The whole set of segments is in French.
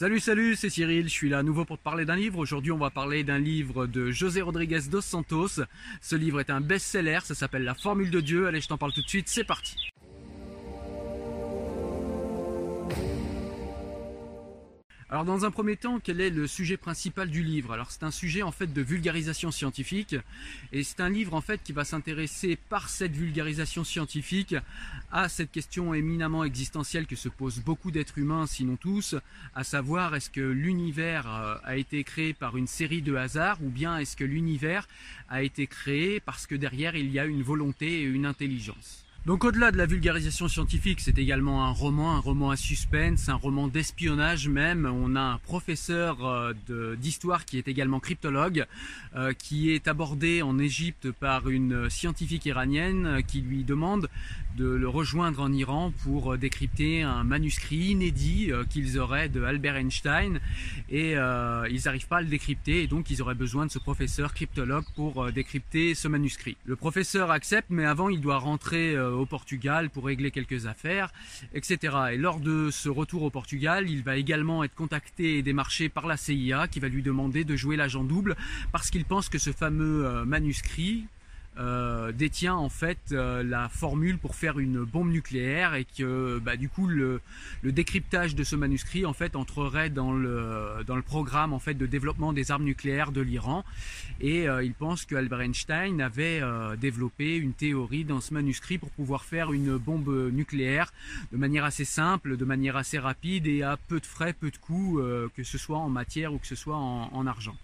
Salut, salut, c'est Cyril, je suis là à nouveau pour te parler d'un livre. Aujourd'hui, on va parler d'un livre de José Rodriguez dos Santos. Ce livre est un best-seller, ça s'appelle La Formule de Dieu. Allez, je t'en parle tout de suite, c'est parti. Alors dans un premier temps, quel est le sujet principal du livre? Alors c'est un sujet en fait de vulgarisation scientifique. Et c'est un livre en fait qui va s'intéresser par cette vulgarisation scientifique à cette question éminemment existentielle que se posent beaucoup d'êtres humains, sinon tous, à savoir est-ce que l'univers euh, a été créé par une série de hasards ou bien est-ce que l'univers a été créé parce que derrière il y a une volonté et une intelligence? Donc au-delà de la vulgarisation scientifique, c'est également un roman, un roman à suspense, un roman d'espionnage même. On a un professeur euh, d'histoire qui est également cryptologue, euh, qui est abordé en Égypte par une scientifique iranienne euh, qui lui demande de le rejoindre en Iran pour décrypter un manuscrit inédit qu'ils auraient de Albert Einstein et ils n'arrivent pas à le décrypter et donc ils auraient besoin de ce professeur cryptologue pour décrypter ce manuscrit. Le professeur accepte mais avant il doit rentrer Portugal pour régler quelques affaires, etc. Et lors de ce retour au Portugal, il va également être contacté et démarché par la CIA qui va lui demander de jouer l'agent double parce qu'il pense que ce fameux euh, manuscrit euh, détient en fait euh, la formule pour faire une bombe nucléaire et que bah, du coup le, décryptage de ce manuscrit en fait entrerait dans le, dans le programme en fait de développement des armes nucléaires de l'Iran et euh, il pense que Albert Einstein avait développé une théorie dans ce manuscrit pour pouvoir faire une bombe nucléaire de manière assez simple, de manière assez rapide et à peu de frais, peu de coûts, que ce soit en matière ou que ce soit en argent.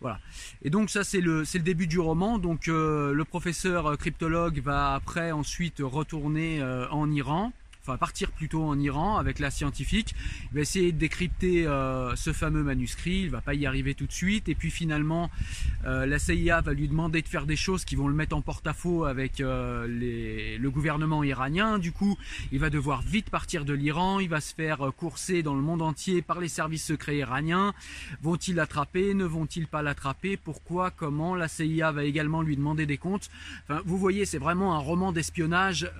Voilà. Et donc ça c'est le, le début du roman. Donc euh, le professeur cryptologue va après ensuite retourner euh, en Iran enfin partir plutôt en Iran avec la scientifique. Il va essayer de décrypter euh, ce fameux manuscrit, il va pas y arriver tout de suite. Et puis finalement, euh, la CIA va lui demander de faire des choses qui vont le mettre en porte-à-faux avec euh, le gouvernement iranien. Du coup, il va devoir vite partir de l'Iran, il va se faire courser dans le monde entier par les services secrets iraniens. Vont-ils l'attraper? Ne vont-ils pas l'attraper? Pourquoi? Comment? La CIA va également lui demander des comptes. Enfin, vous voyez, c'est vraiment un roman d'espionnage.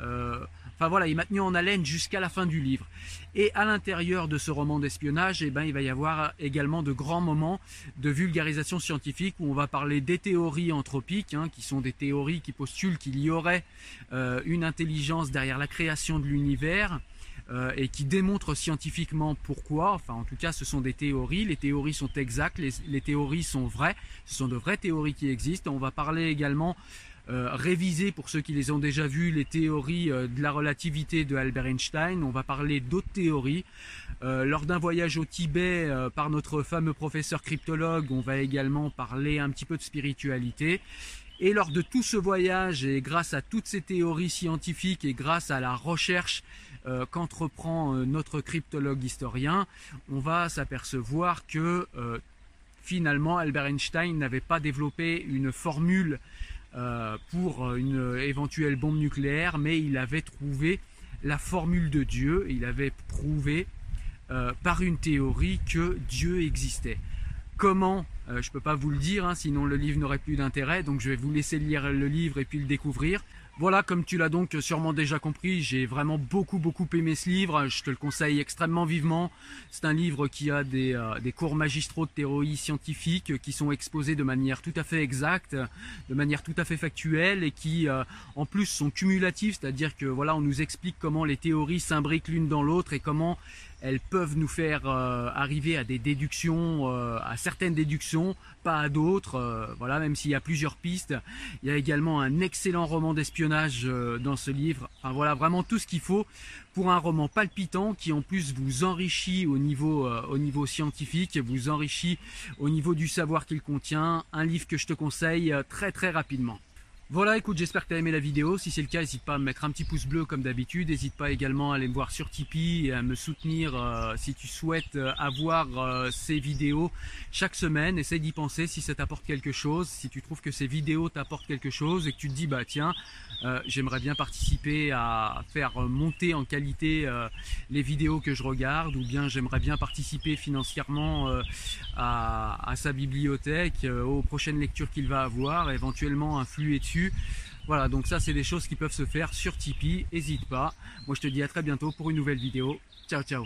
Enfin voilà, il m'a tenu en haleine jusqu'à la fin du livre. Et à l'intérieur de ce roman d'espionnage, eh ben, il va y avoir également de grands moments de vulgarisation scientifique où on va parler des théories anthropiques, hein, qui sont des théories qui postulent qu'il y aurait euh, une intelligence derrière la création de l'univers. Euh, et qui démontrent scientifiquement pourquoi. Enfin, en tout cas, ce sont des théories. Les théories sont exactes, les, théories sont vraies. Ce sont de vraies théories qui existent. On va parler également euh, réviser pour ceux qui les ont déjà vus les théories euh, de la relativité de Albert Einstein. On va parler d'autres théories. Euh, lors d'un voyage au Tibet par notre fameux professeur cryptologue, on va également parler un petit peu de spiritualité. Et lors de tout ce voyage, et grâce à toutes ces théories scientifiques et grâce à la recherche qu'entreprend notre cryptologue historien, on va s'apercevoir que finalement Albert Einstein n'avait pas développé une formule euh, pour une éventuelle bombe nucléaire, mais il avait trouvé la formule de Dieu, il avait prouvé euh, par une théorie que Dieu existait. Comment euh, Je peux pas vous le dire, hein, sinon le livre n'aurait plus d'intérêt, donc je vais vous laisser lire le livre et puis le découvrir. Voilà, comme tu l'as donc sûrement déjà compris, j'ai vraiment beaucoup beaucoup aimé ce livre, je te le conseille extrêmement vivement. C'est un livre qui a des, euh, cours magistraux de théorie scientifique qui sont exposés de manière tout à fait exacte, de manière tout à fait factuelle et qui euh, en plus sont cumulatifs, c'est-à-dire que voilà, on nous explique comment les théories s'imbriquent l'une dans l'autre et comment elles peuvent nous faire euh, arriver à des déductions, euh, à certaines déductions, pas à d'autres. Euh, voilà, même s'il y a plusieurs pistes. Il y a également un excellent roman d'espionnage dans ce livre. Enfin voilà, vraiment tout ce qu'il faut pour un roman palpitant qui en plus vous enrichit au niveau, au niveau scientifique, vous enrichit au niveau du savoir qu'il contient. Un livre que je te conseille très très rapidement. Voilà, écoute, j'espère que tu as aimé la vidéo. Si c'est le cas, n'hésite pas à me mettre un petit pouce bleu comme d'habitude. N'hésite pas également à aller me voir sur Tipeee et à me soutenir euh, si tu souhaites euh, avoir euh, ces vidéos chaque semaine. Essaye d'y penser si ça t'apporte quelque chose. Si tu trouves que ces vidéos t'apportent quelque chose et que tu te dis, bah tiens, j'aimerais bien participer à faire monter en qualité les vidéos que je regarde ou bien j'aimerais bien participer financièrement à, à, sa bibliothèque, aux prochaines lectures qu'il va avoir, éventuellement influer dessus voilà, donc ça c'est des choses qui peuvent se faire sur Tipeee, n'hésite pas. Moi je te dis à très bientôt pour une nouvelle vidéo. Ciao ciao.